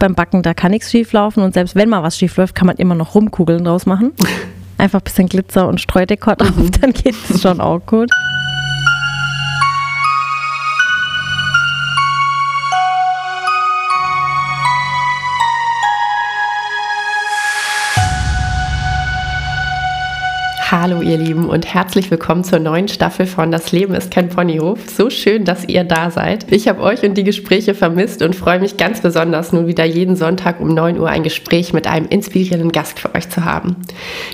beim Backen, da kann nichts schief laufen und selbst wenn mal was schief läuft, kann man immer noch Rumkugeln draus machen. Einfach ein bisschen Glitzer und Streudekor drauf, mhm. dann geht es schon auch gut. Hallo ihr Lieben und herzlich willkommen zur neuen Staffel von Das Leben ist kein Ponyhof. So schön, dass ihr da seid. Ich habe euch und die Gespräche vermisst und freue mich ganz besonders, nun wieder jeden Sonntag um 9 Uhr ein Gespräch mit einem inspirierenden Gast für euch zu haben.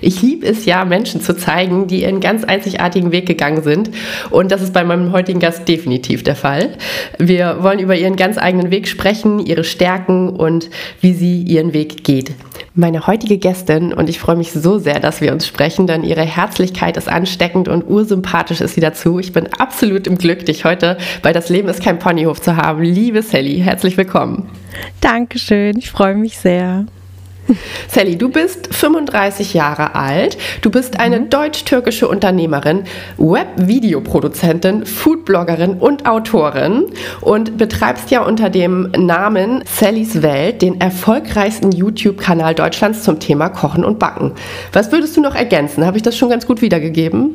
Ich liebe es ja, Menschen zu zeigen, die ihren ganz einzigartigen Weg gegangen sind und das ist bei meinem heutigen Gast definitiv der Fall. Wir wollen über ihren ganz eigenen Weg sprechen, ihre Stärken und wie sie ihren Weg geht. Meine heutige Gästin und ich freue mich so sehr, dass wir uns sprechen, denn ihre Herzlichkeit ist ansteckend und ursympathisch ist sie dazu. Ich bin absolut im Glück, dich heute bei Das Leben ist kein Ponyhof zu haben. Liebe Sally, herzlich willkommen. Dankeschön, ich freue mich sehr. Sally, du bist 35 Jahre alt. Du bist eine mhm. deutsch-türkische Unternehmerin, Web-Videoproduzentin, Foodbloggerin und Autorin und betreibst ja unter dem Namen Sallys Welt den erfolgreichsten YouTube-Kanal Deutschlands zum Thema Kochen und Backen. Was würdest du noch ergänzen? Habe ich das schon ganz gut wiedergegeben?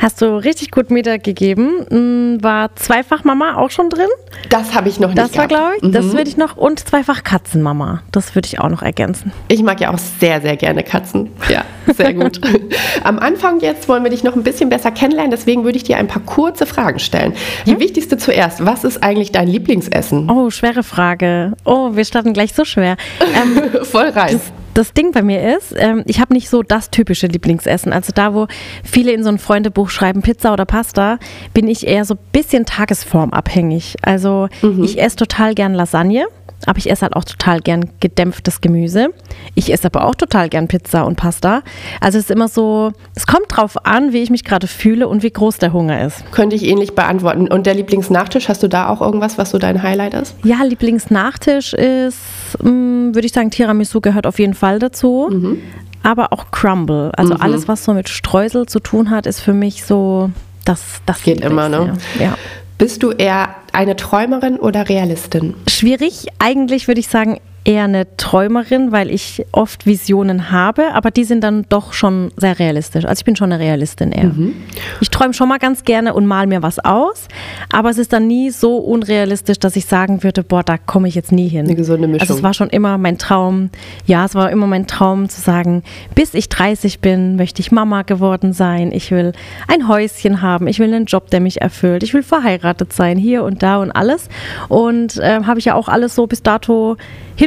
Hast du richtig gut gegeben. Hm, war zweifach Mama auch schon drin? Das habe ich noch nicht. Das war, glaube ich, mhm. das würde ich noch. Und zweifach Katzenmama. Das würde ich auch noch ergänzen. Ich mag ja auch sehr, sehr gerne Katzen. Ja, sehr gut. Am Anfang jetzt wollen wir dich noch ein bisschen besser kennenlernen. Deswegen würde ich dir ein paar kurze Fragen stellen. Die hm? wichtigste zuerst. Was ist eigentlich dein Lieblingsessen? Oh, schwere Frage. Oh, wir starten gleich so schwer. Ähm, Voll rein. Das, das Ding bei mir ist, ähm, ich habe nicht so das typische Lieblingsessen. Also da, wo viele in so ein Freundebuch schreiben Pizza oder Pasta, bin ich eher so ein bisschen tagesformabhängig. Also mhm. ich esse total gern Lasagne. Aber ich esse halt auch total gern gedämpftes Gemüse. Ich esse aber auch total gern Pizza und Pasta. Also es ist immer so, es kommt drauf an, wie ich mich gerade fühle und wie groß der Hunger ist. Könnte ich ähnlich beantworten. Und der Lieblingsnachtisch, hast du da auch irgendwas, was so dein Highlight ist? Ja, Lieblingsnachtisch ist, hm, würde ich sagen, Tiramisu gehört auf jeden Fall dazu. Mhm. Aber auch Crumble. Also mhm. alles, was so mit Streusel zu tun hat, ist für mich so, das, das geht immer, ne? Ja. Bist du eher eine Träumerin oder Realistin? Schwierig. Eigentlich würde ich sagen, eher eine Träumerin, weil ich oft Visionen habe, aber die sind dann doch schon sehr realistisch. Also ich bin schon eine Realistin eher. Mhm. Ich träume schon mal ganz gerne und mal mir was aus, aber es ist dann nie so unrealistisch, dass ich sagen würde, boah, da komme ich jetzt nie hin. Eine gesunde Mischung. Also es war schon immer mein Traum, ja, es war immer mein Traum zu sagen, bis ich 30 bin, möchte ich Mama geworden sein, ich will ein Häuschen haben, ich will einen Job, der mich erfüllt, ich will verheiratet sein, hier und da und alles. Und äh, habe ich ja auch alles so bis dato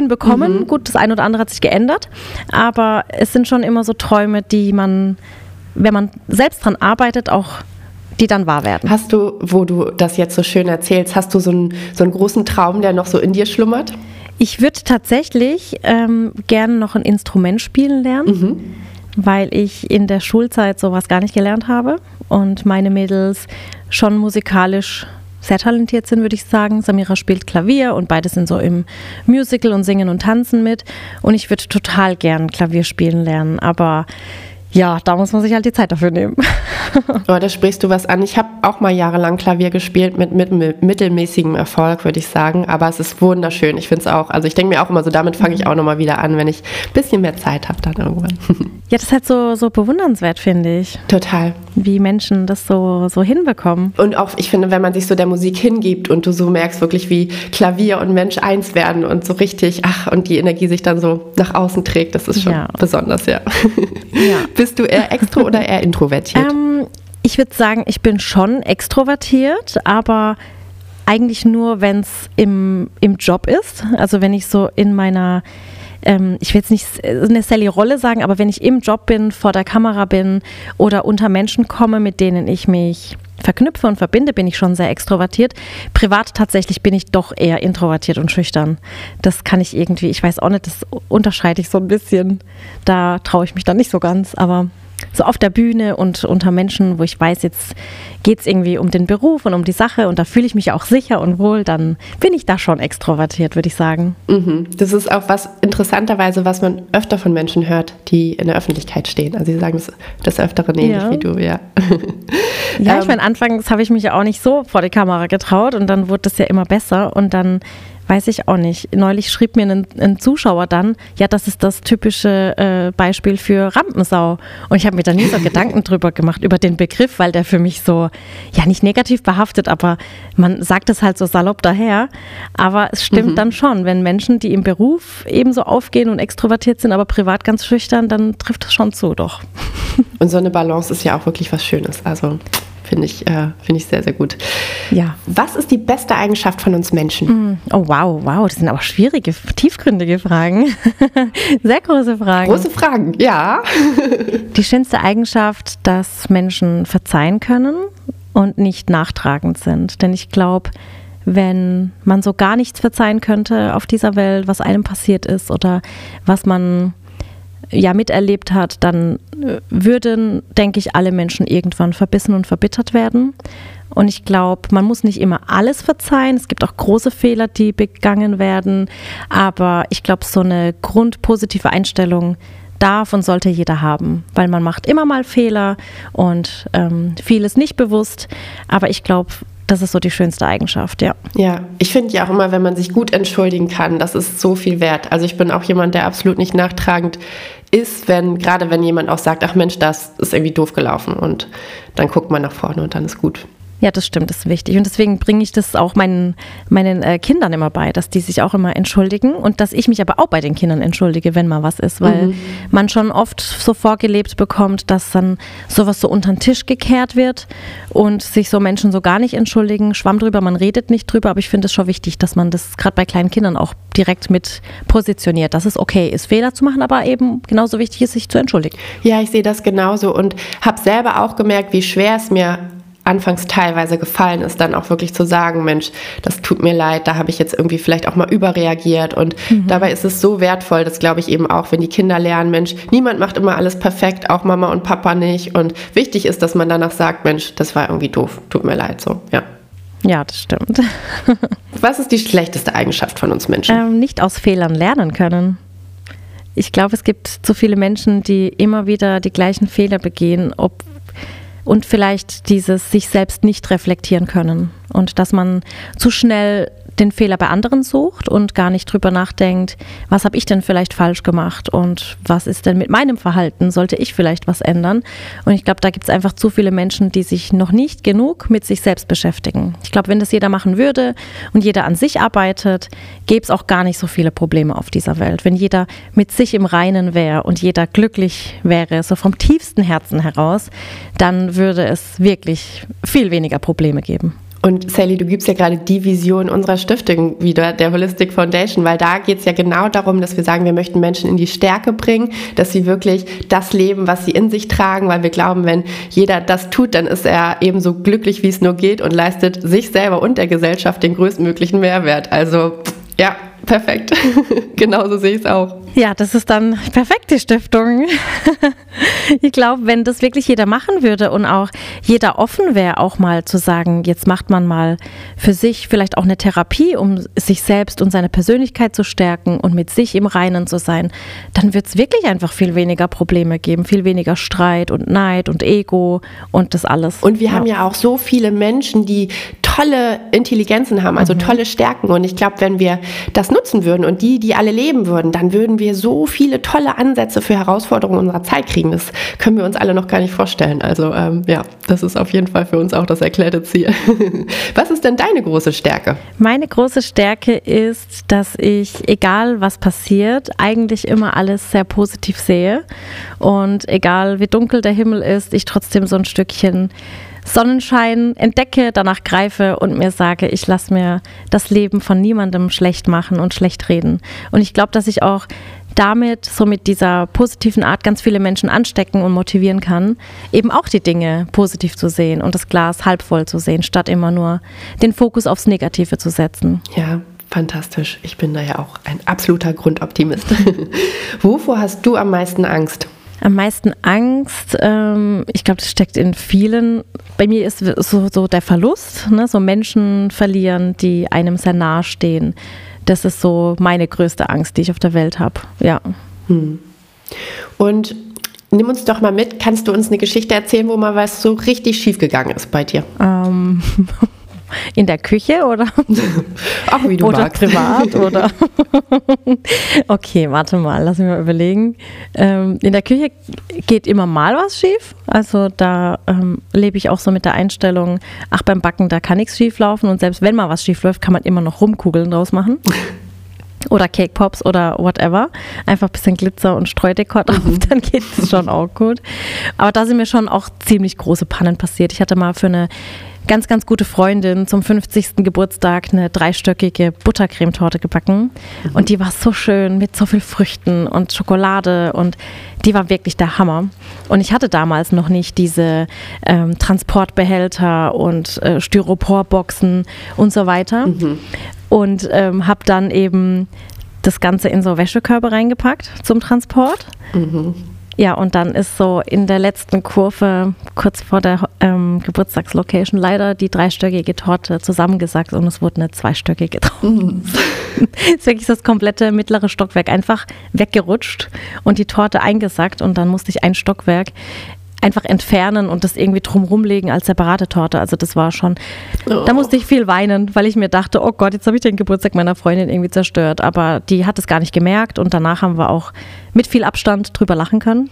hinbekommen. Mhm. Gut, das eine oder andere hat sich geändert, aber es sind schon immer so Träume, die man, wenn man selbst dran arbeitet, auch die dann wahr werden. Hast du, wo du das jetzt so schön erzählst, hast du so einen, so einen großen Traum, der noch so in dir schlummert? Ich würde tatsächlich ähm, gerne noch ein Instrument spielen lernen, mhm. weil ich in der Schulzeit sowas gar nicht gelernt habe und meine Mädels schon musikalisch sehr talentiert sind, würde ich sagen. Samira spielt Klavier und beide sind so im Musical und singen und tanzen mit. Und ich würde total gern Klavier spielen lernen, aber ja, da muss man sich halt die Zeit dafür nehmen. oh, da sprichst du was an. Ich habe auch mal jahrelang Klavier gespielt mit, mit, mit mittelmäßigem Erfolg, würde ich sagen. Aber es ist wunderschön. Ich finde es auch. Also ich denke mir auch immer so, damit fange ich mhm. auch nochmal wieder an, wenn ich ein bisschen mehr Zeit habe dann irgendwann. ja, das ist halt so, so bewundernswert, finde ich. Total. Wie Menschen das so, so hinbekommen. Und auch, ich finde, wenn man sich so der Musik hingibt und du so merkst wirklich, wie Klavier und Mensch eins werden und so richtig, ach, und die Energie sich dann so nach außen trägt, das ist schon ja. besonders, ja. ja. Bist du eher extro oder eher introvertiert? Ähm, ich würde sagen, ich bin schon extrovertiert, aber eigentlich nur, wenn es im, im Job ist. Also wenn ich so in meiner, ähm, ich will jetzt nicht eine Sally-Rolle sagen, aber wenn ich im Job bin, vor der Kamera bin oder unter Menschen komme, mit denen ich mich verknüpfe und verbinde, bin ich schon sehr extrovertiert. Privat tatsächlich bin ich doch eher introvertiert und schüchtern. Das kann ich irgendwie, ich weiß auch nicht, das unterscheide ich so ein bisschen. Da traue ich mich dann nicht so ganz, aber so auf der Bühne und unter Menschen, wo ich weiß, jetzt geht es irgendwie um den Beruf und um die Sache und da fühle ich mich auch sicher und wohl, dann bin ich da schon extrovertiert, würde ich sagen. Mhm. Das ist auch was interessanterweise, was man öfter von Menschen hört, die in der Öffentlichkeit stehen. Also sie sagen das des Öfteren ähnlich ja. wie du, ja. Ja, ich ähm. meine, anfangs habe ich mich ja auch nicht so vor die Kamera getraut und dann wurde das ja immer besser und dann weiß ich auch nicht. Neulich schrieb mir ein, ein Zuschauer dann, ja, das ist das typische äh, Beispiel für Rampensau. Und ich habe mir da nie so Gedanken drüber gemacht, über den Begriff, weil der für mich so, ja, nicht negativ behaftet, aber man sagt es halt so salopp daher. Aber es stimmt mhm. dann schon, wenn Menschen, die im Beruf ebenso aufgehen und extrovertiert sind, aber privat ganz schüchtern, dann trifft es schon zu, doch. Und so eine Balance ist ja auch wirklich was Schönes. Also Finde ich, äh, find ich sehr, sehr gut. Ja. Was ist die beste Eigenschaft von uns Menschen? Mm, oh, wow, wow. Das sind aber schwierige, tiefgründige Fragen. sehr große Fragen. Große Fragen, ja. die schönste Eigenschaft, dass Menschen verzeihen können und nicht nachtragend sind. Denn ich glaube, wenn man so gar nichts verzeihen könnte auf dieser Welt, was einem passiert ist oder was man ja miterlebt hat, dann würden, denke ich, alle Menschen irgendwann verbissen und verbittert werden. Und ich glaube, man muss nicht immer alles verzeihen. Es gibt auch große Fehler, die begangen werden. Aber ich glaube, so eine grundpositive Einstellung darf und sollte jeder haben, weil man macht immer mal Fehler und ähm, vieles nicht bewusst. Aber ich glaube, das ist so die schönste Eigenschaft, ja. Ja, ich finde ja auch immer, wenn man sich gut entschuldigen kann, das ist so viel wert. Also ich bin auch jemand, der absolut nicht nachtragend ist, wenn, gerade wenn jemand auch sagt, ach Mensch, das ist irgendwie doof gelaufen und dann guckt man nach vorne und dann ist gut. Ja, das stimmt, das ist wichtig. Und deswegen bringe ich das auch meinen, meinen äh, Kindern immer bei, dass die sich auch immer entschuldigen und dass ich mich aber auch bei den Kindern entschuldige, wenn mal was ist, weil mhm. man schon oft so vorgelebt bekommt, dass dann sowas so unter den Tisch gekehrt wird und sich so Menschen so gar nicht entschuldigen. Schwamm drüber, man redet nicht drüber, aber ich finde es schon wichtig, dass man das gerade bei kleinen Kindern auch direkt mit positioniert, dass es okay ist, Fehler zu machen, aber eben genauso wichtig ist, sich zu entschuldigen. Ja, ich sehe das genauso und habe selber auch gemerkt, wie schwer es mir anfangs teilweise gefallen ist, dann auch wirklich zu sagen, Mensch, das tut mir leid, da habe ich jetzt irgendwie vielleicht auch mal überreagiert. Und mhm. dabei ist es so wertvoll, das glaube ich eben auch, wenn die Kinder lernen, Mensch, niemand macht immer alles perfekt, auch Mama und Papa nicht. Und wichtig ist, dass man danach sagt, Mensch, das war irgendwie doof, tut mir leid, so, ja. Ja, das stimmt. Was ist die schlechteste Eigenschaft von uns Menschen? Ähm, nicht aus Fehlern lernen können. Ich glaube, es gibt zu viele Menschen, die immer wieder die gleichen Fehler begehen, ob und vielleicht dieses sich selbst nicht reflektieren können und dass man zu schnell den Fehler bei anderen sucht und gar nicht drüber nachdenkt, was habe ich denn vielleicht falsch gemacht und was ist denn mit meinem Verhalten? Sollte ich vielleicht was ändern? Und ich glaube, da gibt es einfach zu viele Menschen, die sich noch nicht genug mit sich selbst beschäftigen. Ich glaube, wenn das jeder machen würde und jeder an sich arbeitet, gäbe es auch gar nicht so viele Probleme auf dieser Welt. Wenn jeder mit sich im Reinen wäre und jeder glücklich wäre, so vom tiefsten Herzen heraus, dann würde es wirklich viel weniger Probleme geben. Und Sally, du gibst ja gerade die Vision unserer Stiftung wieder, der Holistic Foundation, weil da geht es ja genau darum, dass wir sagen, wir möchten Menschen in die Stärke bringen, dass sie wirklich das leben, was sie in sich tragen, weil wir glauben, wenn jeder das tut, dann ist er ebenso glücklich, wie es nur geht und leistet sich selber und der Gesellschaft den größtmöglichen Mehrwert. Also ja, perfekt. Genauso sehe ich es auch. Ja, das ist dann perfekt, die Stiftung. ich glaube, wenn das wirklich jeder machen würde und auch jeder offen wäre, auch mal zu sagen, jetzt macht man mal für sich vielleicht auch eine Therapie, um sich selbst und seine Persönlichkeit zu stärken und mit sich im Reinen zu sein, dann wird es wirklich einfach viel weniger Probleme geben, viel weniger Streit und Neid und Ego und das alles. Und wir ja. haben ja auch so viele Menschen, die tolle Intelligenzen haben, also mhm. tolle Stärken. Und ich glaube, wenn wir das nutzen würden und die, die alle leben würden, dann würden wir so viele tolle Ansätze für Herausforderungen unserer Zeit kriegen. Das können wir uns alle noch gar nicht vorstellen. Also ähm, ja, das ist auf jeden Fall für uns auch das erklärte Ziel. was ist denn deine große Stärke? Meine große Stärke ist, dass ich, egal was passiert, eigentlich immer alles sehr positiv sehe. Und egal wie dunkel der Himmel ist, ich trotzdem so ein Stückchen Sonnenschein entdecke, danach greife und mir sage, ich lasse mir das Leben von niemandem schlecht machen und schlecht reden. Und ich glaube, dass ich auch damit, so mit dieser positiven Art, ganz viele Menschen anstecken und motivieren kann, eben auch die Dinge positiv zu sehen und das Glas halb voll zu sehen, statt immer nur den Fokus aufs Negative zu setzen. Ja, fantastisch. Ich bin da ja auch ein absoluter Grundoptimist. Wovor hast du am meisten Angst? Am meisten Angst, ähm, ich glaube, das steckt in vielen. Bei mir ist so, so der Verlust, ne? so Menschen verlieren, die einem sehr nahe stehen. Das ist so meine größte Angst, die ich auf der Welt habe. Ja. Hm. Und nimm uns doch mal mit. Kannst du uns eine Geschichte erzählen, wo mal was so richtig schief gegangen ist bei dir? Ähm. In der Küche oder? Auch wie du oder magst. privat oder? okay, warte mal, lass mich mal überlegen. Ähm, in der Küche geht immer mal was schief. Also da ähm, lebe ich auch so mit der Einstellung, ach beim Backen, da kann nichts schief laufen und selbst wenn mal was schief läuft, kann man immer noch Rumkugeln draus machen. oder Cake Pops oder whatever. Einfach ein bisschen Glitzer und Streudekor drauf, mhm. dann geht es schon auch gut. Aber da sind mir schon auch ziemlich große Pannen passiert. Ich hatte mal für eine ganz, ganz gute Freundin zum 50. Geburtstag eine dreistöckige Buttercremetorte gebacken. Mhm. Und die war so schön mit so viel Früchten und Schokolade und die war wirklich der Hammer. Und ich hatte damals noch nicht diese ähm, Transportbehälter und äh, Styroporboxen und so weiter. Mhm. Und ähm, habe dann eben das Ganze in so Wäschekörbe reingepackt zum Transport. Mhm. Ja, und dann ist so in der letzten Kurve, kurz vor der ähm, Geburtstagslocation, leider die dreistöckige Torte zusammengesackt und es wurde eine zweistöckige Torte. Mhm. ist wirklich das komplette mittlere Stockwerk einfach weggerutscht und die Torte eingesackt und dann musste ich ein Stockwerk einfach entfernen und das irgendwie drumrum legen als separate Torte. Also das war schon, oh. da musste ich viel weinen, weil ich mir dachte, oh Gott, jetzt habe ich den Geburtstag meiner Freundin irgendwie zerstört. Aber die hat es gar nicht gemerkt und danach haben wir auch mit viel Abstand drüber lachen können.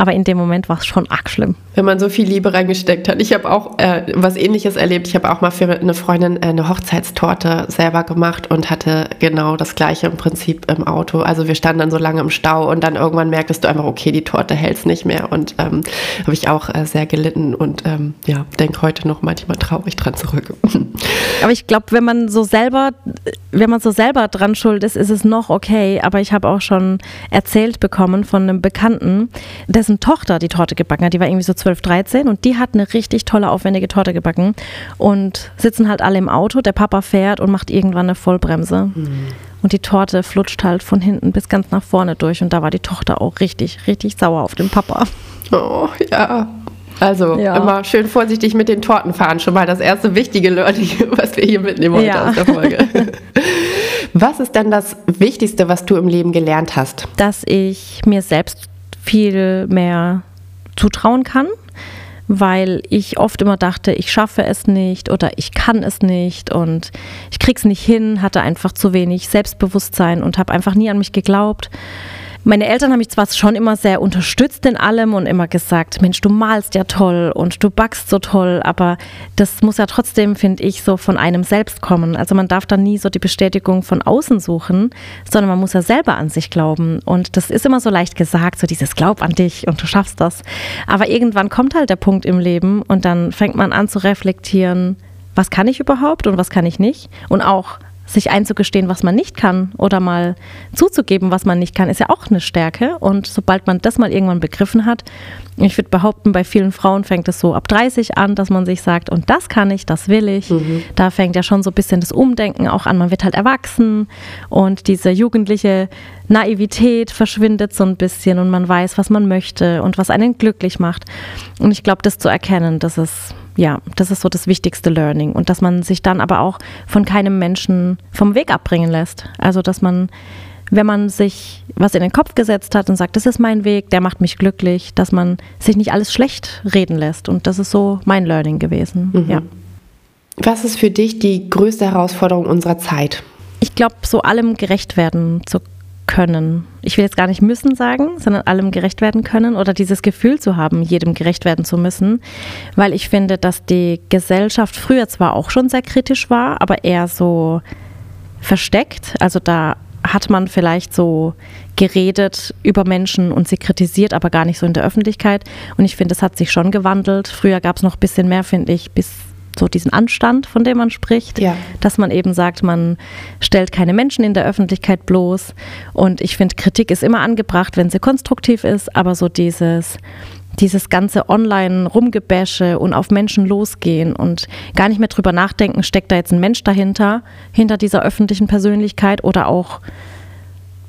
Aber in dem Moment war es schon arg schlimm. Wenn man so viel Liebe reingesteckt hat. Ich habe auch äh, was ähnliches erlebt. Ich habe auch mal für eine Freundin äh, eine Hochzeitstorte selber gemacht und hatte genau das gleiche im Prinzip im Auto. Also wir standen dann so lange im Stau und dann irgendwann merktest du einfach, okay, die Torte hält es nicht mehr. Und ähm, habe ich auch äh, sehr gelitten und ähm, ja, denke heute noch manchmal traurig dran zurück. Aber ich glaube, wenn man so selber, wenn man so selber dran schuld ist, ist es noch okay. Aber ich habe auch schon erzählt bekommen von einem Bekannten, der dessen Tochter die Torte gebacken hat. Die war irgendwie so 12, 13 und die hat eine richtig tolle, aufwendige Torte gebacken. Und sitzen halt alle im Auto, der Papa fährt und macht irgendwann eine Vollbremse. Mhm. Und die Torte flutscht halt von hinten bis ganz nach vorne durch. Und da war die Tochter auch richtig, richtig sauer auf den Papa. Oh, ja. Also ja. immer schön vorsichtig mit den Torten fahren. Schon mal das erste wichtige Learning, was wir hier mitnehmen heute ja. aus der Folge. Was ist denn das Wichtigste, was du im Leben gelernt hast? Dass ich mir selbst viel mehr zutrauen kann, weil ich oft immer dachte, ich schaffe es nicht oder ich kann es nicht und ich krieg's nicht hin, hatte einfach zu wenig Selbstbewusstsein und habe einfach nie an mich geglaubt. Meine Eltern haben mich zwar schon immer sehr unterstützt in allem und immer gesagt, Mensch, du malst ja toll und du backst so toll, aber das muss ja trotzdem, finde ich, so von einem selbst kommen. Also man darf da nie so die Bestätigung von außen suchen, sondern man muss ja selber an sich glauben. Und das ist immer so leicht gesagt, so dieses Glaub an dich und du schaffst das. Aber irgendwann kommt halt der Punkt im Leben und dann fängt man an zu reflektieren, was kann ich überhaupt und was kann ich nicht? Und auch sich einzugestehen, was man nicht kann oder mal zuzugeben, was man nicht kann, ist ja auch eine Stärke. Und sobald man das mal irgendwann begriffen hat, ich würde behaupten, bei vielen Frauen fängt es so ab 30 an, dass man sich sagt, und das kann ich, das will ich. Mhm. Da fängt ja schon so ein bisschen das Umdenken auch an. Man wird halt erwachsen und diese jugendliche Naivität verschwindet so ein bisschen und man weiß, was man möchte und was einen glücklich macht. Und ich glaube, das zu erkennen, das ist ja, das ist so das wichtigste Learning. Und dass man sich dann aber auch von keinem Menschen vom Weg abbringen lässt. Also, dass man, wenn man sich was in den Kopf gesetzt hat und sagt, das ist mein Weg, der macht mich glücklich, dass man sich nicht alles schlecht reden lässt. Und das ist so mein Learning gewesen. Mhm. Ja. Was ist für dich die größte Herausforderung unserer Zeit? Ich glaube, so allem gerecht werden zu können. Ich will jetzt gar nicht müssen sagen, sondern allem gerecht werden können oder dieses Gefühl zu haben, jedem gerecht werden zu müssen, weil ich finde, dass die Gesellschaft früher zwar auch schon sehr kritisch war, aber eher so versteckt. Also da hat man vielleicht so geredet über Menschen und sie kritisiert, aber gar nicht so in der Öffentlichkeit. Und ich finde, es hat sich schon gewandelt. Früher gab es noch ein bisschen mehr, finde ich, bis so diesen Anstand, von dem man spricht, ja. dass man eben sagt, man stellt keine Menschen in der Öffentlichkeit bloß. Und ich finde, Kritik ist immer angebracht, wenn sie konstruktiv ist, aber so dieses dieses ganze Online-Rumgebäsche und auf Menschen losgehen und gar nicht mehr drüber nachdenken, steckt da jetzt ein Mensch dahinter, hinter dieser öffentlichen Persönlichkeit oder auch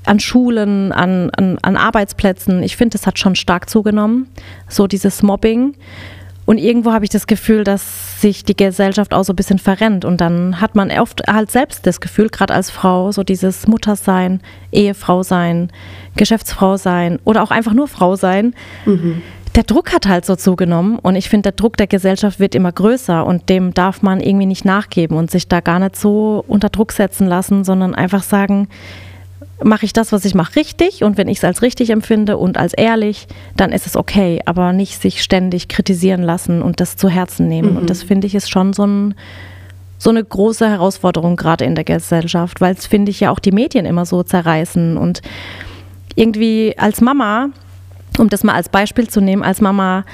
an Schulen, an, an, an Arbeitsplätzen. Ich finde, das hat schon stark zugenommen, so dieses Mobbing. Und irgendwo habe ich das Gefühl, dass sich die Gesellschaft auch so ein bisschen verrennt. Und dann hat man oft halt selbst das Gefühl, gerade als Frau, so dieses Muttersein, Ehefrau sein, Geschäftsfrau sein oder auch einfach nur Frau sein, mhm. der Druck hat halt so zugenommen und ich finde, der Druck der Gesellschaft wird immer größer und dem darf man irgendwie nicht nachgeben und sich da gar nicht so unter Druck setzen lassen, sondern einfach sagen, mache ich das, was ich mache, richtig und wenn ich es als richtig empfinde und als ehrlich, dann ist es okay, aber nicht sich ständig kritisieren lassen und das zu Herzen nehmen. Mhm. Und das finde ich ist schon so, ein, so eine große Herausforderung gerade in der Gesellschaft, weil es finde ich ja auch die Medien immer so zerreißen und irgendwie als Mama, um das mal als Beispiel zu nehmen, als Mama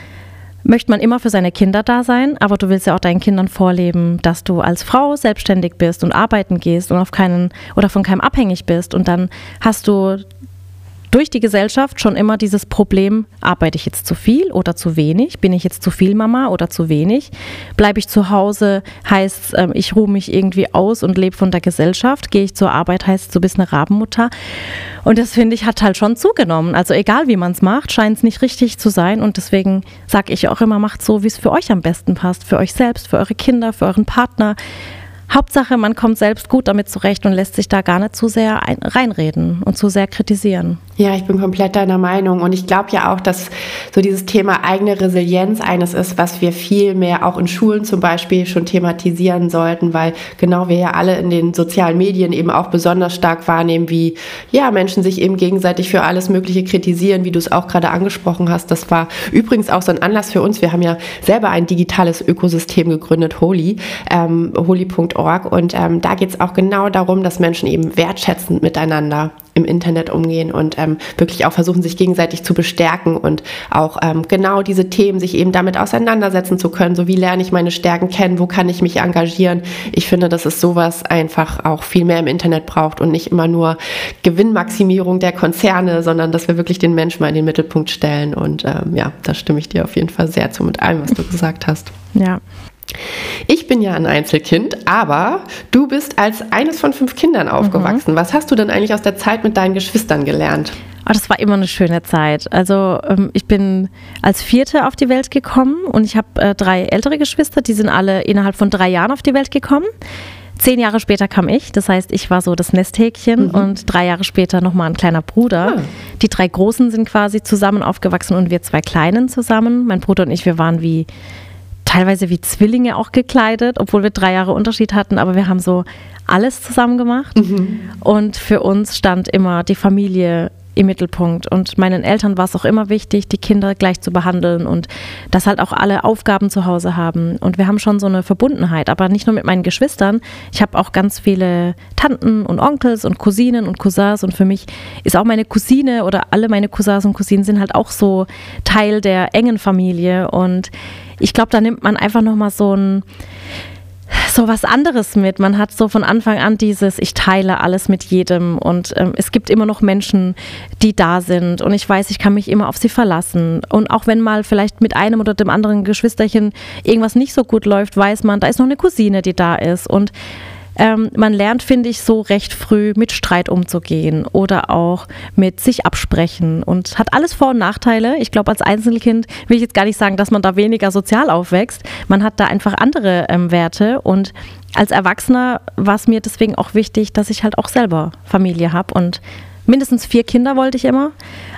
möchte man immer für seine Kinder da sein, aber du willst ja auch deinen Kindern vorleben, dass du als Frau selbstständig bist und arbeiten gehst und auf keinen oder von keinem abhängig bist. Und dann hast du durch die Gesellschaft schon immer dieses Problem, arbeite ich jetzt zu viel oder zu wenig? Bin ich jetzt zu viel Mama oder zu wenig? Bleibe ich zu Hause, heißt ähm, ich ruhe mich irgendwie aus und lebe von der Gesellschaft. Gehe ich zur Arbeit, heißt du bist eine Rabenmutter. Und das finde ich hat halt schon zugenommen. Also egal wie man es macht, scheint es nicht richtig zu sein. Und deswegen sage ich auch immer, macht so, wie es für euch am besten passt. Für euch selbst, für eure Kinder, für euren Partner. Hauptsache, man kommt selbst gut damit zurecht und lässt sich da gar nicht zu sehr ein, reinreden und zu sehr kritisieren. Ja, ich bin komplett deiner Meinung und ich glaube ja auch, dass so dieses Thema eigene Resilienz eines ist, was wir viel mehr auch in Schulen zum Beispiel schon thematisieren sollten, weil genau wir ja alle in den sozialen Medien eben auch besonders stark wahrnehmen, wie ja Menschen sich eben gegenseitig für alles Mögliche kritisieren, wie du es auch gerade angesprochen hast. Das war übrigens auch so ein Anlass für uns. Wir haben ja selber ein digitales Ökosystem gegründet, Holy, ähm, holy.org Org. Und ähm, da geht es auch genau darum, dass Menschen eben wertschätzend miteinander im Internet umgehen und ähm, wirklich auch versuchen, sich gegenseitig zu bestärken und auch ähm, genau diese Themen sich eben damit auseinandersetzen zu können. So wie lerne ich meine Stärken kennen, wo kann ich mich engagieren. Ich finde, dass es sowas einfach auch viel mehr im Internet braucht und nicht immer nur Gewinnmaximierung der Konzerne, sondern dass wir wirklich den Menschen mal in den Mittelpunkt stellen. Und ähm, ja, da stimme ich dir auf jeden Fall sehr zu mit allem, was du gesagt hast. Ja, ich bin ja ein Einzelkind, aber du bist als eines von fünf Kindern aufgewachsen. Mhm. Was hast du denn eigentlich aus der Zeit mit deinen Geschwistern gelernt? Oh, das war immer eine schöne Zeit. Also ähm, ich bin als Vierte auf die Welt gekommen und ich habe äh, drei ältere Geschwister, die sind alle innerhalb von drei Jahren auf die Welt gekommen. Zehn Jahre später kam ich, das heißt, ich war so das Nesthäkchen mhm. und drei Jahre später nochmal ein kleiner Bruder. Ah. Die drei Großen sind quasi zusammen aufgewachsen und wir zwei Kleinen zusammen. Mein Bruder und ich, wir waren wie teilweise wie Zwillinge auch gekleidet, obwohl wir drei Jahre Unterschied hatten, aber wir haben so alles zusammen gemacht. Mhm. Und für uns stand immer die Familie im Mittelpunkt. Und meinen Eltern war es auch immer wichtig, die Kinder gleich zu behandeln und dass halt auch alle Aufgaben zu Hause haben. Und wir haben schon so eine Verbundenheit, aber nicht nur mit meinen Geschwistern. Ich habe auch ganz viele Tanten und Onkels und Cousinen und Cousins. Und für mich ist auch meine Cousine oder alle meine Cousins und Cousinen sind halt auch so Teil der engen Familie. Und ich glaube, da nimmt man einfach nochmal so ein so was anderes mit. Man hat so von Anfang an dieses, ich teile alles mit jedem und ähm, es gibt immer noch Menschen, die da sind und ich weiß, ich kann mich immer auf sie verlassen. Und auch wenn mal vielleicht mit einem oder dem anderen Geschwisterchen irgendwas nicht so gut läuft, weiß man, da ist noch eine Cousine, die da ist und ähm, man lernt, finde ich, so recht früh mit Streit umzugehen oder auch mit sich absprechen und hat alles Vor- und Nachteile. Ich glaube, als Einzelkind will ich jetzt gar nicht sagen, dass man da weniger sozial aufwächst. Man hat da einfach andere ähm, Werte und als Erwachsener war es mir deswegen auch wichtig, dass ich halt auch selber Familie habe und mindestens vier Kinder wollte ich immer,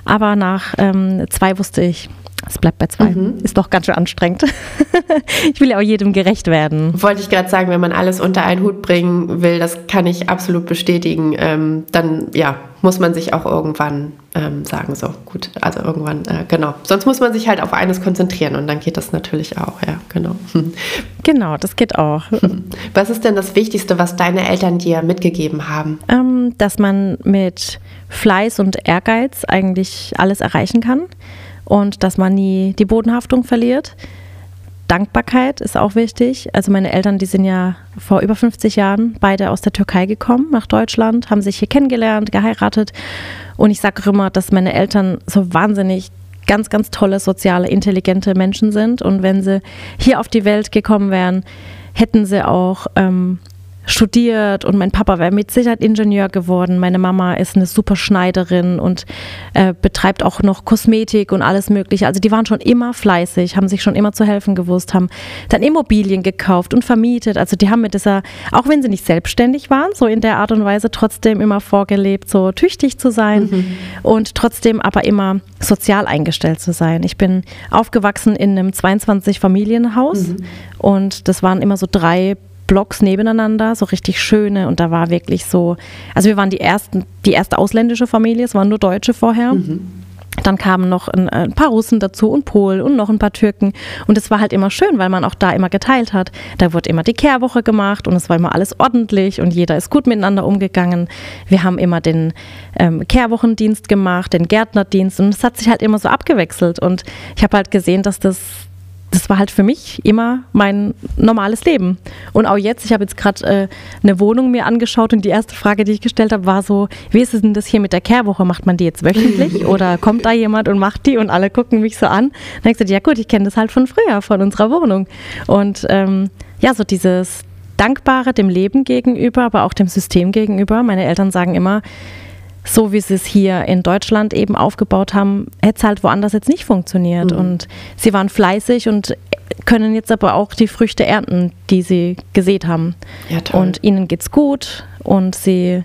aber nach ähm, zwei wusste ich, es bleibt bei zwei. Mhm. Ist doch ganz schön anstrengend. ich will ja auch jedem gerecht werden. Wollte ich gerade sagen, wenn man alles unter einen Hut bringen will, das kann ich absolut bestätigen, ähm, dann ja, muss man sich auch irgendwann ähm, sagen, so gut, also irgendwann, äh, genau. Sonst muss man sich halt auf eines konzentrieren und dann geht das natürlich auch, ja, genau. Genau, das geht auch. Was ist denn das Wichtigste, was deine Eltern dir mitgegeben haben? Ähm, dass man mit Fleiß und Ehrgeiz eigentlich alles erreichen kann und dass man nie die Bodenhaftung verliert. Dankbarkeit ist auch wichtig. Also meine Eltern, die sind ja vor über 50 Jahren beide aus der Türkei gekommen nach Deutschland, haben sich hier kennengelernt, geheiratet. Und ich sage immer, dass meine Eltern so wahnsinnig ganz, ganz tolle, soziale, intelligente Menschen sind. Und wenn sie hier auf die Welt gekommen wären, hätten sie auch ähm, studiert und mein Papa wäre mit Sicherheit Ingenieur geworden. Meine Mama ist eine super Schneiderin und äh, betreibt auch noch Kosmetik und alles Mögliche. Also die waren schon immer fleißig, haben sich schon immer zu helfen gewusst, haben dann Immobilien gekauft und vermietet. Also die haben mit dieser, auch wenn sie nicht selbstständig waren, so in der Art und Weise trotzdem immer vorgelebt, so tüchtig zu sein mhm. und trotzdem aber immer sozial eingestellt zu sein. Ich bin aufgewachsen in einem 22-Familienhaus mhm. und das waren immer so drei Blocks nebeneinander, so richtig schöne. Und da war wirklich so, also wir waren die ersten, die erste ausländische Familie, es waren nur Deutsche vorher. Mhm. Dann kamen noch ein, ein, paar Russen dazu und Polen und noch ein paar Türken. Und es war halt immer schön, weil man auch da immer geteilt hat. Da wurde immer die Kehrwoche gemacht und es war immer alles ordentlich und jeder ist gut miteinander umgegangen. Wir haben immer den ähm, Kehrwochendienst gemacht, den Gärtnerdienst und es hat sich halt immer so abgewechselt. Und ich habe halt gesehen, dass das das war halt für mich immer mein normales Leben. Und auch jetzt, ich habe jetzt gerade äh, eine Wohnung mir angeschaut und die erste Frage, die ich gestellt habe, war so, wie ist es denn das hier mit der Kehrwoche? Macht man die jetzt wöchentlich oder kommt da jemand und macht die und alle gucken mich so an? Dann habe ich gesagt, ja gut, ich kenne das halt von früher, von unserer Wohnung. Und ähm, ja, so dieses Dankbare dem Leben gegenüber, aber auch dem System gegenüber. Meine Eltern sagen immer, so wie sie es hier in Deutschland eben aufgebaut haben, hätte es halt woanders jetzt nicht funktioniert. Mhm. Und sie waren fleißig und können jetzt aber auch die Früchte ernten, die sie gesät haben. Ja, und ihnen geht's gut und sie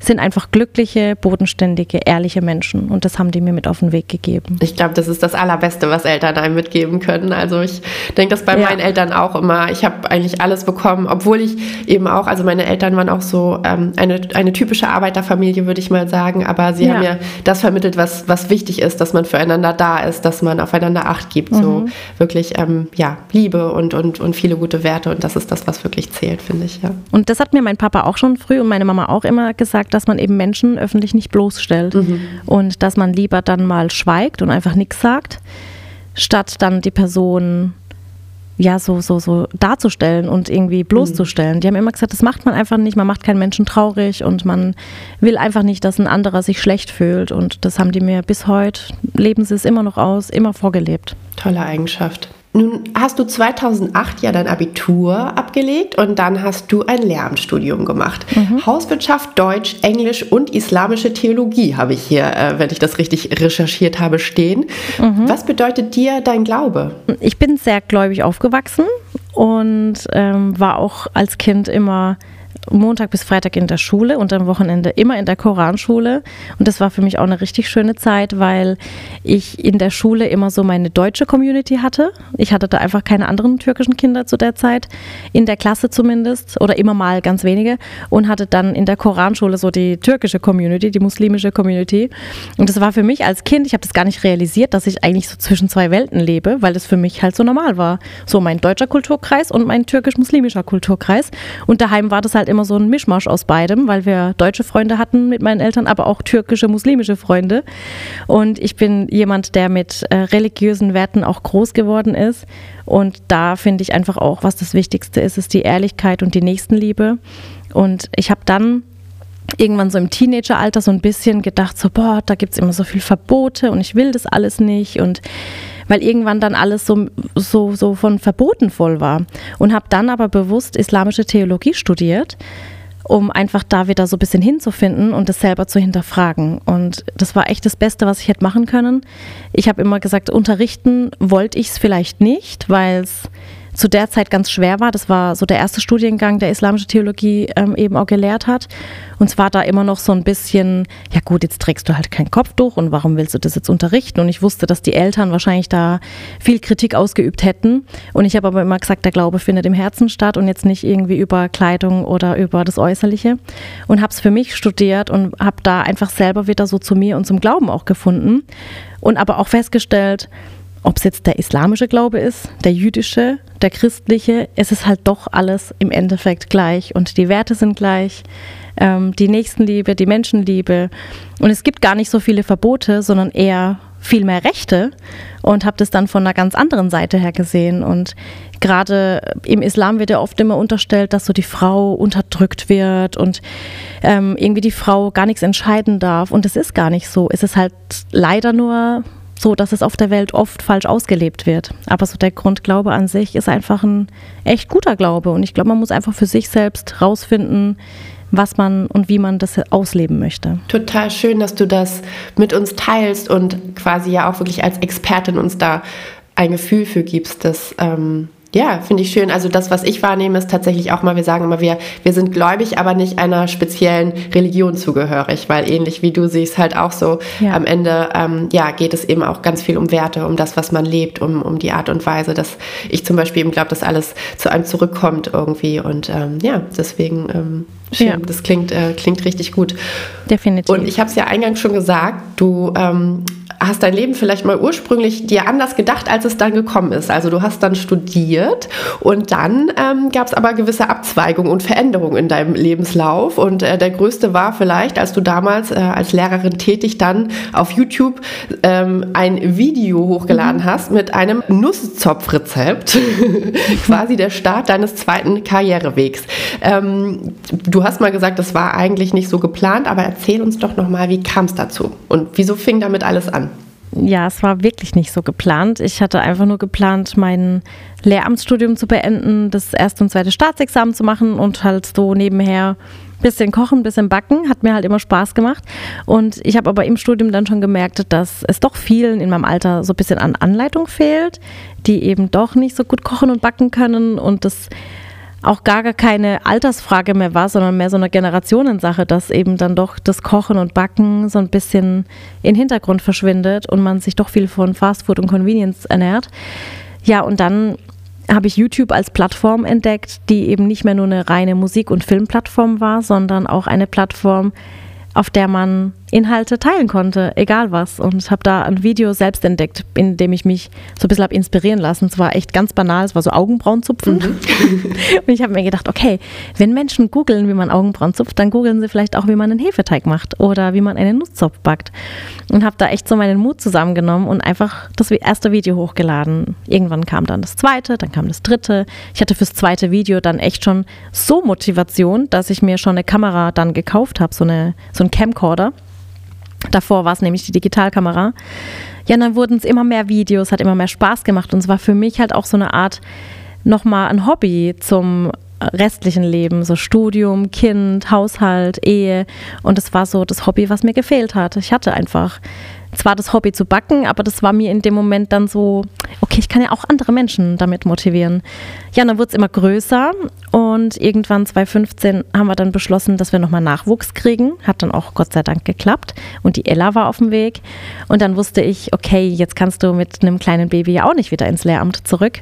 sind einfach glückliche, bodenständige, ehrliche Menschen. Und das haben die mir mit auf den Weg gegeben. Ich glaube, das ist das Allerbeste, was Eltern einem mitgeben können. Also ich denke das bei ja. meinen Eltern auch immer. Ich habe eigentlich alles bekommen, obwohl ich eben auch, also meine Eltern waren auch so ähm, eine, eine typische Arbeiterfamilie, würde ich mal sagen. Aber sie ja. haben mir das vermittelt, was, was wichtig ist, dass man füreinander da ist, dass man aufeinander Acht gibt. Mhm. So wirklich, ähm, ja, Liebe und, und, und viele gute Werte. Und das ist das, was wirklich zählt, finde ich. Ja. Und das hat mir mein Papa auch schon früh und meine Mama auch immer gesagt, dass man eben Menschen öffentlich nicht bloßstellt mhm. und dass man lieber dann mal schweigt und einfach nichts sagt, statt dann die Person ja so, so, so darzustellen und irgendwie bloßzustellen. Mhm. Die haben immer gesagt, das macht man einfach nicht, man macht keinen Menschen traurig und man will einfach nicht, dass ein anderer sich schlecht fühlt. Und das haben die mir bis heute, leben sie es immer noch aus, immer vorgelebt. Tolle Eigenschaft. Nun hast du 2008 ja dein Abitur abgelegt und dann hast du ein Lehramtsstudium gemacht. Mhm. Hauswirtschaft, Deutsch, Englisch und islamische Theologie habe ich hier, äh, wenn ich das richtig recherchiert habe, stehen. Mhm. Was bedeutet dir dein Glaube? Ich bin sehr gläubig aufgewachsen und ähm, war auch als Kind immer Montag bis Freitag in der Schule und am Wochenende immer in der Koranschule. Und das war für mich auch eine richtig schöne Zeit, weil ich in der Schule immer so meine deutsche Community hatte. Ich hatte da einfach keine anderen türkischen Kinder zu der Zeit, in der Klasse zumindest, oder immer mal ganz wenige. Und hatte dann in der Koranschule so die türkische Community, die muslimische Community. Und das war für mich als Kind, ich habe das gar nicht realisiert, dass ich eigentlich so zwischen zwei Welten lebe, weil das für mich halt so normal war. So mein deutscher Kulturkreis und mein türkisch-muslimischer Kulturkreis. Und daheim war das halt immer so ein Mischmasch aus beidem, weil wir deutsche Freunde hatten mit meinen Eltern, aber auch türkische, muslimische Freunde. Und ich bin jemand, der mit äh, religiösen Werten auch groß geworden ist. Und da finde ich einfach auch, was das Wichtigste ist, ist die Ehrlichkeit und die Nächstenliebe. Und ich habe dann irgendwann so im Teenageralter so ein bisschen gedacht, so, boah, da gibt es immer so viel Verbote und ich will das alles nicht und weil irgendwann dann alles so, so, so von Verboten voll war. Und habe dann aber bewusst islamische Theologie studiert, um einfach da wieder so ein bisschen hinzufinden und das selber zu hinterfragen. Und das war echt das Beste, was ich hätte machen können. Ich habe immer gesagt, unterrichten wollte ich es vielleicht nicht, weil es zu der Zeit ganz schwer war. Das war so der erste Studiengang, der islamische Theologie ähm, eben auch gelehrt hat. Und zwar da immer noch so ein bisschen, ja gut, jetzt trägst du halt kein Kopftuch und warum willst du das jetzt unterrichten? Und ich wusste, dass die Eltern wahrscheinlich da viel Kritik ausgeübt hätten. Und ich habe aber immer gesagt, der Glaube findet im Herzen statt und jetzt nicht irgendwie über Kleidung oder über das Äußerliche. Und habe es für mich studiert und habe da einfach selber wieder so zu mir und zum Glauben auch gefunden. Und aber auch festgestellt, ob es jetzt der islamische Glaube ist, der jüdische, der christliche, es ist halt doch alles im Endeffekt gleich und die Werte sind gleich, ähm, die Nächstenliebe, die Menschenliebe. Und es gibt gar nicht so viele Verbote, sondern eher viel mehr Rechte und habe das dann von einer ganz anderen Seite her gesehen. Und gerade im Islam wird ja oft immer unterstellt, dass so die Frau unterdrückt wird und ähm, irgendwie die Frau gar nichts entscheiden darf. Und es ist gar nicht so, es ist halt leider nur so, dass es auf der Welt oft falsch ausgelebt wird. Aber so der Grundglaube an sich ist einfach ein echt guter Glaube. Und ich glaube, man muss einfach für sich selbst rausfinden, was man und wie man das ausleben möchte. Total schön, dass du das mit uns teilst und quasi ja auch wirklich als Expertin uns da ein Gefühl für gibst, dass ähm, ja, finde ich schön. Also das, was ich wahrnehme, ist tatsächlich auch mal, wir sagen immer, wir, wir sind gläubig, aber nicht einer speziellen Religion zugehörig, weil ähnlich wie du siehst, halt auch so ja. am Ende, ähm, ja, geht es eben auch ganz viel um Werte, um das, was man lebt, um, um die Art und Weise, dass ich zum Beispiel eben glaube, dass alles zu einem zurückkommt irgendwie und ähm, ja, deswegen ähm, schön. Ja. Das klingt, äh, klingt richtig gut. Definitiv. Und ich habe es ja eingangs schon gesagt, du ähm, hast dein Leben vielleicht mal ursprünglich dir anders gedacht, als es dann gekommen ist. Also du hast dann studiert und dann ähm, gab es aber gewisse Abzweigungen und Veränderungen in deinem Lebenslauf. Und äh, der größte war vielleicht, als du damals äh, als Lehrerin tätig dann auf YouTube ähm, ein Video hochgeladen mhm. hast mit einem Nusszopfrezept, quasi der Start deines zweiten Karrierewegs. Ähm, du hast mal gesagt, das war eigentlich nicht so geplant, aber erzähl uns doch nochmal, wie kam es dazu und wieso fing damit alles an? Ja, es war wirklich nicht so geplant. Ich hatte einfach nur geplant, mein Lehramtsstudium zu beenden, das erste und zweite Staatsexamen zu machen und halt so nebenher ein bisschen kochen, ein bisschen backen, hat mir halt immer Spaß gemacht. Und ich habe aber im Studium dann schon gemerkt, dass es doch vielen in meinem Alter so ein bisschen an Anleitung fehlt, die eben doch nicht so gut kochen und backen können und das auch gar, gar keine Altersfrage mehr war, sondern mehr so eine Generationensache, dass eben dann doch das Kochen und Backen so ein bisschen in den Hintergrund verschwindet und man sich doch viel von Fastfood und Convenience ernährt. Ja, und dann habe ich YouTube als Plattform entdeckt, die eben nicht mehr nur eine reine Musik- und Filmplattform war, sondern auch eine Plattform, auf der man Inhalte teilen konnte, egal was. Und habe da ein Video selbst entdeckt, in dem ich mich so ein bisschen habe inspirieren lassen. Es war echt ganz banal, es war so Augenbrauenzupfen. Mhm. und ich habe mir gedacht, okay, wenn Menschen googeln, wie man Augenbrauen zupft, dann googeln sie vielleicht auch, wie man einen Hefeteig macht oder wie man einen Nusszopf backt. Und habe da echt so meinen Mut zusammengenommen und einfach das erste Video hochgeladen. Irgendwann kam dann das zweite, dann kam das dritte. Ich hatte fürs zweite Video dann echt schon so Motivation, dass ich mir schon eine Kamera dann gekauft habe, so, eine, so ein Camcorder Davor war es nämlich die Digitalkamera. Ja, dann wurden es immer mehr Videos, hat immer mehr Spaß gemacht und es war für mich halt auch so eine Art nochmal ein Hobby zum restlichen Leben, so Studium, Kind, Haushalt, Ehe und es war so das Hobby, was mir gefehlt hat. Ich hatte einfach zwar das Hobby zu backen, aber das war mir in dem Moment dann so, okay, ich kann ja auch andere Menschen damit motivieren. Ja, dann wurde es immer größer und irgendwann 2015 haben wir dann beschlossen, dass wir nochmal Nachwuchs kriegen. Hat dann auch Gott sei Dank geklappt und die Ella war auf dem Weg und dann wusste ich, okay, jetzt kannst du mit einem kleinen Baby ja auch nicht wieder ins Lehramt zurück.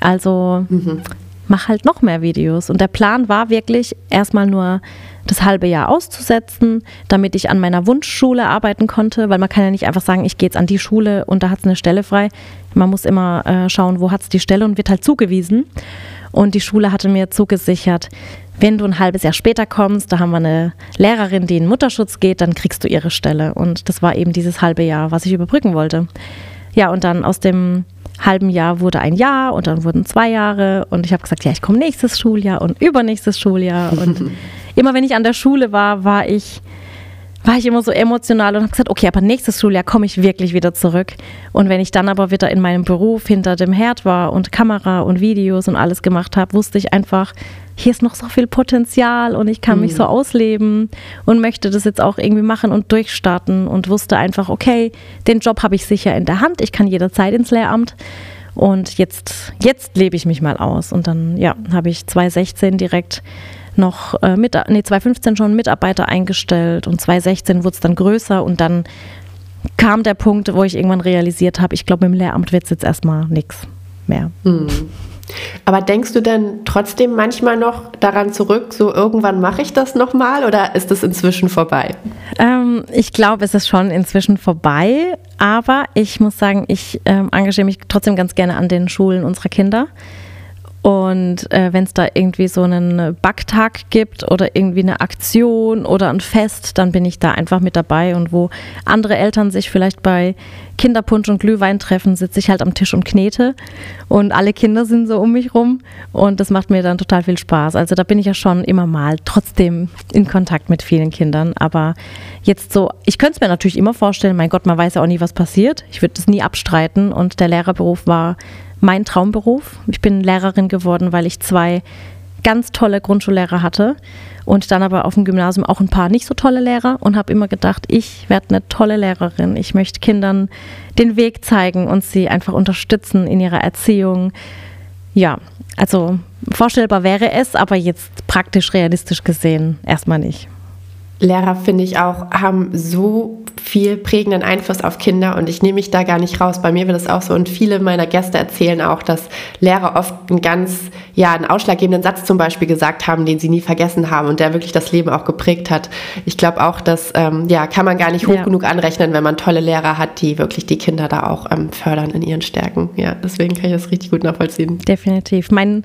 Also mhm. Mach halt noch mehr Videos und der Plan war wirklich erstmal nur das halbe Jahr auszusetzen, damit ich an meiner Wunschschule arbeiten konnte, weil man kann ja nicht einfach sagen, ich gehe jetzt an die Schule und da hat es eine Stelle frei. Man muss immer äh, schauen, wo hat es die Stelle und wird halt zugewiesen. Und die Schule hatte mir zugesichert, wenn du ein halbes Jahr später kommst, da haben wir eine Lehrerin, die in Mutterschutz geht, dann kriegst du ihre Stelle. Und das war eben dieses halbe Jahr, was ich überbrücken wollte. Ja, und dann aus dem halben Jahr wurde ein Jahr und dann wurden zwei Jahre. Und ich habe gesagt, ja, ich komme nächstes Schuljahr und übernächstes Schuljahr. Und immer wenn ich an der Schule war, war ich war ich immer so emotional und habe gesagt, okay, aber nächstes Schuljahr komme ich wirklich wieder zurück. Und wenn ich dann aber wieder in meinem Beruf hinter dem Herd war und Kamera und Videos und alles gemacht habe, wusste ich einfach, hier ist noch so viel Potenzial und ich kann mhm. mich so ausleben und möchte das jetzt auch irgendwie machen und durchstarten und wusste einfach, okay, den Job habe ich sicher in der Hand, ich kann jederzeit ins Lehramt. Und jetzt, jetzt lebe ich mich mal aus. Und dann, ja, habe ich 2016 direkt noch äh, mit, nee, 2015 schon Mitarbeiter eingestellt und 2016 wurde es dann größer und dann kam der Punkt, wo ich irgendwann realisiert habe, ich glaube, im Lehramt wird es jetzt erstmal nichts mehr. Hm. Aber denkst du denn trotzdem manchmal noch daran zurück, so irgendwann mache ich das nochmal oder ist es inzwischen vorbei? Ähm, ich glaube, es ist schon inzwischen vorbei, aber ich muss sagen, ich ähm, engagiere mich trotzdem ganz gerne an den Schulen unserer Kinder Und äh, wenn es da irgendwie so einen Backtag gibt oder irgendwie eine Aktion oder ein Fest, dann bin ich da einfach mit dabei. Und wo andere Eltern sich vielleicht bei Kinderpunsch und Glühwein treffen, sitze ich halt am Tisch und knete. Und alle Kinder sind so um mich rum. Und das macht mir dann total viel Spaß. Also da bin ich ja schon immer mal trotzdem in Kontakt mit vielen Kindern. Aber jetzt so, ich könnte es mir natürlich immer vorstellen, mein Gott, man weiß ja auch nie, was passiert. Ich würde das nie abstreiten. Und der Lehrerberuf war mein Traumberuf. Ich bin Lehrerin geworden, weil ich zwei ganz tolle Grundschullehrer hatte und dann aber auf dem Gymnasium auch ein paar nicht so tolle Lehrer und habe immer gedacht, ich werde eine tolle Lehrerin. Ich möchte Kindern den Weg zeigen und sie einfach unterstützen in ihrer Erziehung. Ja, also vorstellbar wäre es, aber jetzt praktisch realistisch gesehen erstmal nicht. Lehrer, finde ich auch, haben so viel prägenden Einfluss auf Kinder und ich nehme mich da gar nicht raus. Bei mir wird es auch so und viele meiner Gäste erzählen auch, dass Lehrer oft einen ganz, ja, einen ausschlaggebenden Satz zum Beispiel gesagt haben, den sie nie vergessen haben und der wirklich das Leben auch geprägt hat. Ich glaube auch, das ähm, ja, kann man gar nicht hoch ja. genug anrechnen, wenn man tolle Lehrer hat, die wirklich die Kinder da auch ähm, fördern in ihren Stärken. Ja, deswegen kann ich das richtig gut nachvollziehen. Definitiv. Mein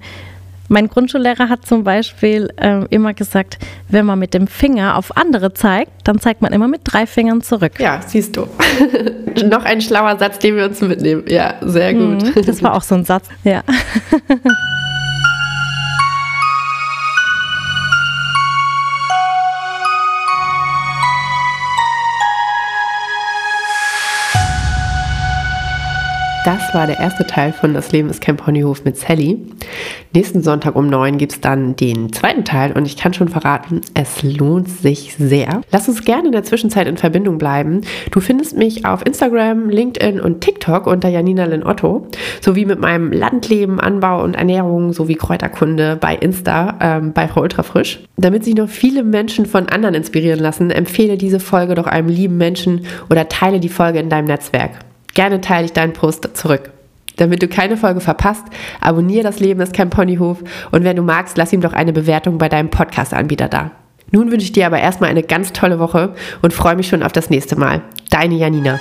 mein Grundschullehrer hat zum Beispiel äh, immer gesagt, wenn man mit dem Finger auf andere zeigt, dann zeigt man immer mit drei Fingern zurück. Ja, siehst du. Noch ein schlauer Satz, den wir uns mitnehmen. Ja, sehr gut. Mhm, das war auch so ein Satz. Ja. Das war der erste Teil von Das Leben ist kein Ponyhof mit Sally. Nächsten Sonntag um neun gibt es dann den zweiten Teil und ich kann schon verraten, es lohnt sich sehr. Lass uns gerne in der Zwischenzeit in Verbindung bleiben. Du findest mich auf Instagram, LinkedIn und TikTok unter Janina Lynn Otto, sowie mit meinem Landleben, Anbau und Ernährung sowie Kräuterkunde bei Insta ähm, bei Frau Ultrafrisch. Damit sich noch viele Menschen von anderen inspirieren lassen, empfehle diese Folge doch einem lieben Menschen oder teile die Folge in deinem Netzwerk. Gerne teile ich deinen Post zurück. Damit du keine Folge verpasst, abonniere das Leben ist kein Ponyhof und wenn du magst, lass ihm doch eine Bewertung bei deinem Podcast-Anbieter da. Nun wünsche ich dir aber erstmal eine ganz tolle Woche und freue mich schon auf das nächste Mal. Deine Janina.